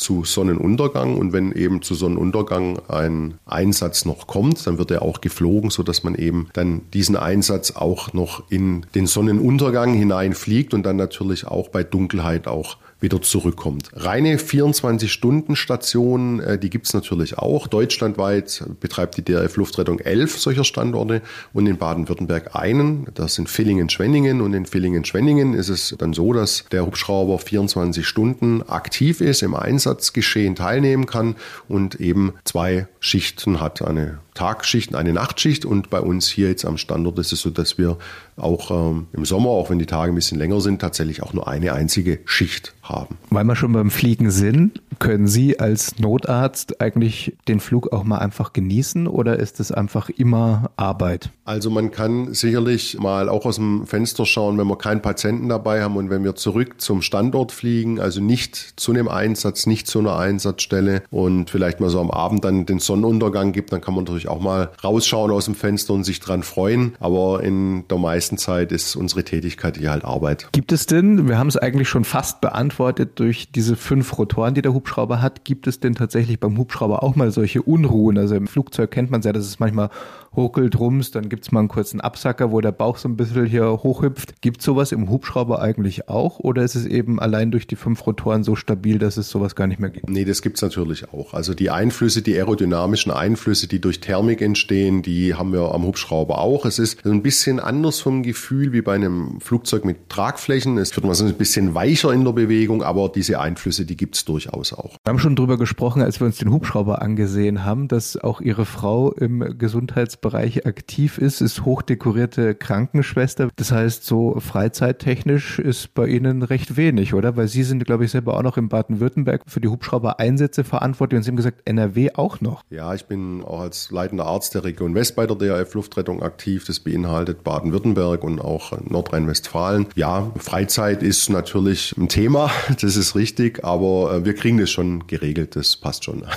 zu Sonnenuntergang und wenn eben zu Sonnenuntergang ein Einsatz noch kommt, dann wird er auch geflogen, sodass man eben dann diesen Einsatz auch noch in den Sonnenuntergang hineinfliegt und dann natürlich auch bei Dunkelheit auch wieder zurückkommt. Reine 24-Stunden-Stationen, äh, die gibt es natürlich auch. Deutschlandweit betreibt die DRF Luftrettung elf solcher Standorte und in Baden-Württemberg einen. Das sind Villingen-Schwenningen und in Villingen-Schwenningen ist es dann so, dass der Hubschrauber 24 Stunden aktiv ist, im Einsatzgeschehen teilnehmen kann und eben zwei Schichten hat. Eine Tagschicht und eine Nachtschicht und bei uns hier jetzt am Standort ist es so, dass wir auch ähm, im Sommer, auch wenn die Tage ein bisschen länger sind, tatsächlich auch nur eine einzige Schicht haben. Weil wir schon beim Fliegen sind, können Sie als Notarzt eigentlich den Flug auch mal einfach genießen oder ist es einfach immer Arbeit? Also man kann sicherlich mal auch aus dem Fenster schauen, wenn wir keinen Patienten dabei haben und wenn wir zurück zum Standort fliegen, also nicht zu einem Einsatz, nicht zu einer Einsatzstelle und vielleicht mal so am Abend dann den Sonnenuntergang gibt, dann kann man natürlich auch mal rausschauen aus dem Fenster und sich dran freuen. Aber in der meisten Zeit ist unsere Tätigkeit hier halt Arbeit. Gibt es denn, wir haben es eigentlich schon fast beantwortet durch diese fünf Rotoren, die der Hubschrauber hat, gibt es denn tatsächlich beim Hubschrauber auch mal solche Unruhen? Also im Flugzeug kennt man es ja, dass es manchmal ruckelt, rumst, dann gibt es mal einen kurzen Absacker, wo der Bauch so ein bisschen hier hochhüpft. Gibt es sowas im Hubschrauber eigentlich auch oder ist es eben allein durch die fünf Rotoren so stabil, dass es sowas gar nicht mehr gibt? Nee, das gibt es natürlich auch. Also die Einflüsse, die aerodynamischen Einflüsse, die durch Thermik entstehen, die haben wir am Hubschrauber auch. Es ist ein bisschen anders vom Gefühl wie bei einem Flugzeug mit Tragflächen. Es wird mal so ein bisschen weicher in der Bewegung, aber diese Einflüsse, die gibt es durchaus auch. Wir haben schon drüber gesprochen, als wir uns den Hubschrauber angesehen haben, dass auch Ihre Frau im Gesundheitsbereich Notarztbereich aktiv ist, ist hochdekorierte Krankenschwester. Das heißt, so freizeittechnisch ist bei Ihnen recht wenig, oder? Weil Sie sind, glaube ich, selber auch noch in Baden-Württemberg für die Hubschrauber-Einsätze verantwortlich und Sie haben gesagt, NRW auch noch. Ja, ich bin auch als leitender Arzt der Region West bei der DRF Luftrettung aktiv. Das beinhaltet Baden-Württemberg und auch Nordrhein-Westfalen. Ja, Freizeit ist natürlich ein Thema, das ist richtig, aber äh, wir kriegen das schon geregelt, das passt schon.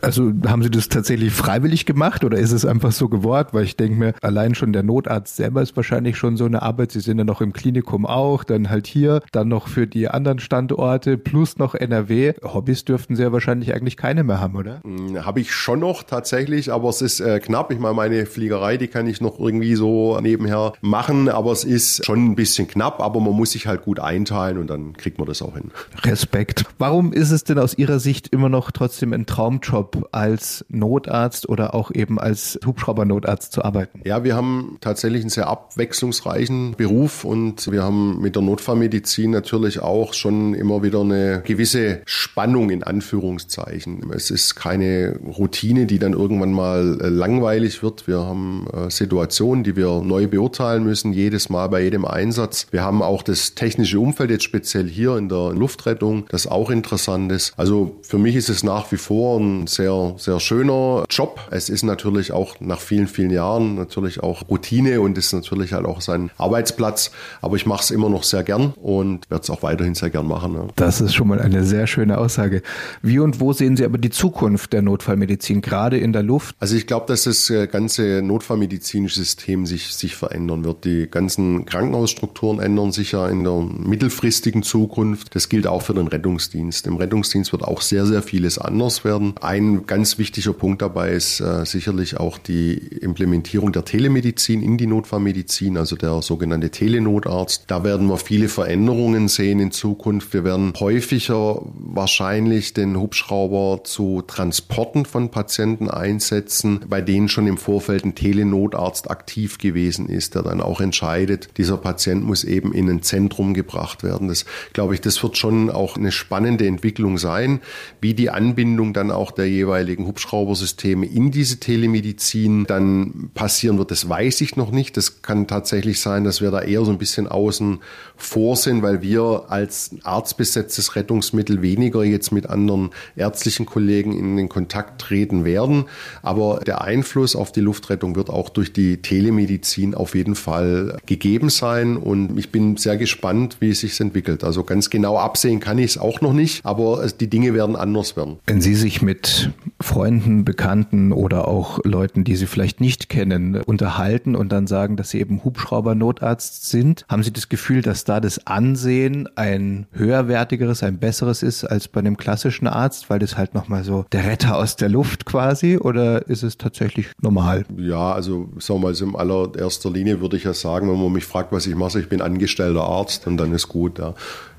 Also haben Sie das tatsächlich freiwillig gemacht oder ist es einfach so geworden? Weil ich denke mir, allein schon der Notarzt selber ist wahrscheinlich schon so eine Arbeit. Sie sind ja noch im Klinikum auch, dann halt hier, dann noch für die anderen Standorte plus noch NRW. Hobbys dürften Sie ja wahrscheinlich eigentlich keine mehr haben, oder? Hm, Habe ich schon noch tatsächlich, aber es ist äh, knapp. Ich meine, meine Fliegerei, die kann ich noch irgendwie so nebenher machen, aber es ist schon ein bisschen knapp, aber man muss sich halt gut einteilen und dann kriegt man das auch hin. Respekt. Warum ist es denn aus Ihrer Sicht immer noch trotzdem ein Traumjob als Notarzt oder auch eben als Hubschraubernotarzt zu arbeiten? Ja, wir haben tatsächlich einen sehr abwechslungsreichen Beruf und wir haben mit der Notfallmedizin natürlich auch schon immer wieder eine gewisse Spannung in Anführungszeichen. Es ist keine Routine, die dann irgendwann mal äh, langweilig wird. Wir haben äh, Situationen, die wir neu beurteilen müssen, jedes Mal bei jedem Einsatz. Wir haben auch das technische Umfeld jetzt speziell hier in der Luftrettung, das auch interessant ist. Also für mich ist es nach wie vor ein sehr, sehr schöner Job. Es ist natürlich auch nach vielen, vielen Jahren natürlich auch Routine und ist natürlich halt auch sein Arbeitsplatz. Aber ich mache es immer noch sehr gern und werde es auch weiterhin sehr gern machen. Ja. Das ist schon mal eine sehr schöne Aussage. Wie und wo sehen Sie aber die Zukunft der Notfallmedizin, gerade in der Luft? Also ich glaube, dass das äh, ganze notfallmedizinische System sich, sich verändern wird. Die ganzen Krankenhausstrukturen ändern sich ja in der mittelfristigen Zukunft. Das gilt auch für den Rettungsdienst. Im Rettungsdienst wird auch sehr, sehr vieles anders werden. Ein ganz wichtiger Punkt dabei ist äh, sicherlich auch die Implementierung der Telemedizin in die Notfallmedizin, also der sogenannte Telenotarzt. Da werden wir viele Veränderungen sehen in Zukunft. Wir werden häufiger wahrscheinlich den Hubschrauber zu Transporten von Patienten einsetzen, bei denen schon im Vorfeld ein Telenotarzt aktiv gewesen ist, der dann auch entscheidet, dieser Patient muss eben in ein Zentrum gebracht werden. Das glaube ich, das wird schon auch eine spannende Entwicklung sein, wie die Anbindung dann auch der jeweiligen Hubschraubersysteme in diese Telemedizin dann passieren wird. Das weiß ich noch nicht. Das kann tatsächlich sein, dass wir da eher so ein bisschen außen vor sind, weil wir als arztbesetztes Rettungsmittel weniger jetzt mit anderen ärztlichen Kollegen in den Kontakt treten werden. Aber der Einfluss auf die Luftrettung wird auch durch die Telemedizin auf jeden Fall gegeben sein. Und ich bin sehr gespannt, wie es sich entwickelt. Also ganz genau absehen kann ich es auch noch nicht, aber die Dinge werden anders werden. Wenn Sie sich mit Freunden, Bekannten oder auch Leuten, die Sie vielleicht nicht kennen, unterhalten und dann sagen, dass Sie eben Hubschraubernotarzt sind, haben Sie das Gefühl, dass da das Ansehen ein höherwertigeres, ein besseres ist als bei einem klassischen Arzt, weil das halt nochmal so der Retter aus der Luft quasi oder ist es tatsächlich normal? Ja, also sagen wir mal, so in allererster Linie würde ich ja sagen, wenn man mich fragt, was ich mache, ich bin angestellter Arzt und dann ist gut. Ja.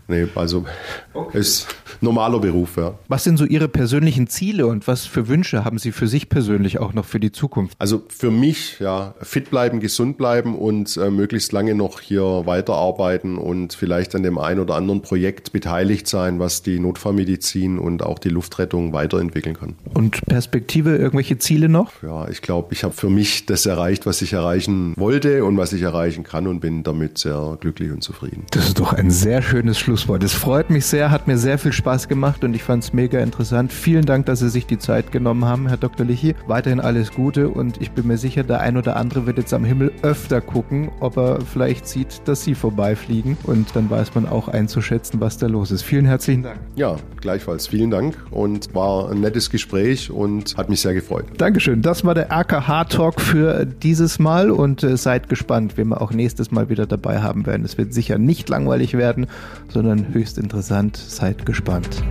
Nee, also okay. ist normaler Beruf, ja. Was sind so Ihre persönlichen Ziele und was für Wünsche haben Sie für sich persönlich auch noch für die Zukunft? Also für mich, ja, fit bleiben, gesund bleiben und äh, möglichst lange noch hier weiterarbeiten und vielleicht an dem einen oder anderen Projekt beteiligt sein, was die Notfallmedizin und auch die Luftrettung weiterentwickeln kann. Und Perspektive, irgendwelche Ziele noch? Ja, ich glaube, ich habe für mich das erreicht, was ich erreichen wollte und was ich erreichen kann und bin damit sehr glücklich und zufrieden. Das ist doch ein sehr schönes Schluss Schlusswort. Es freut mich sehr, hat mir sehr viel Spaß gemacht und ich fand es mega interessant. Vielen Dank, dass Sie sich die Zeit genommen haben, Herr Dr. Lichi. Weiterhin alles Gute und ich bin mir sicher, der ein oder andere wird jetzt am Himmel öfter gucken, ob er vielleicht sieht, dass Sie vorbeifliegen und dann weiß man auch einzuschätzen, was da los ist. Vielen herzlichen Dank. Ja, gleichfalls. Vielen Dank und war ein nettes Gespräch und hat mich sehr gefreut. Dankeschön. Das war der RKH Talk für dieses Mal und äh, seid gespannt, wen wir auch nächstes Mal wieder dabei haben werden. Es wird sicher nicht langweilig werden, sondern sondern höchst interessant. Seid gespannt.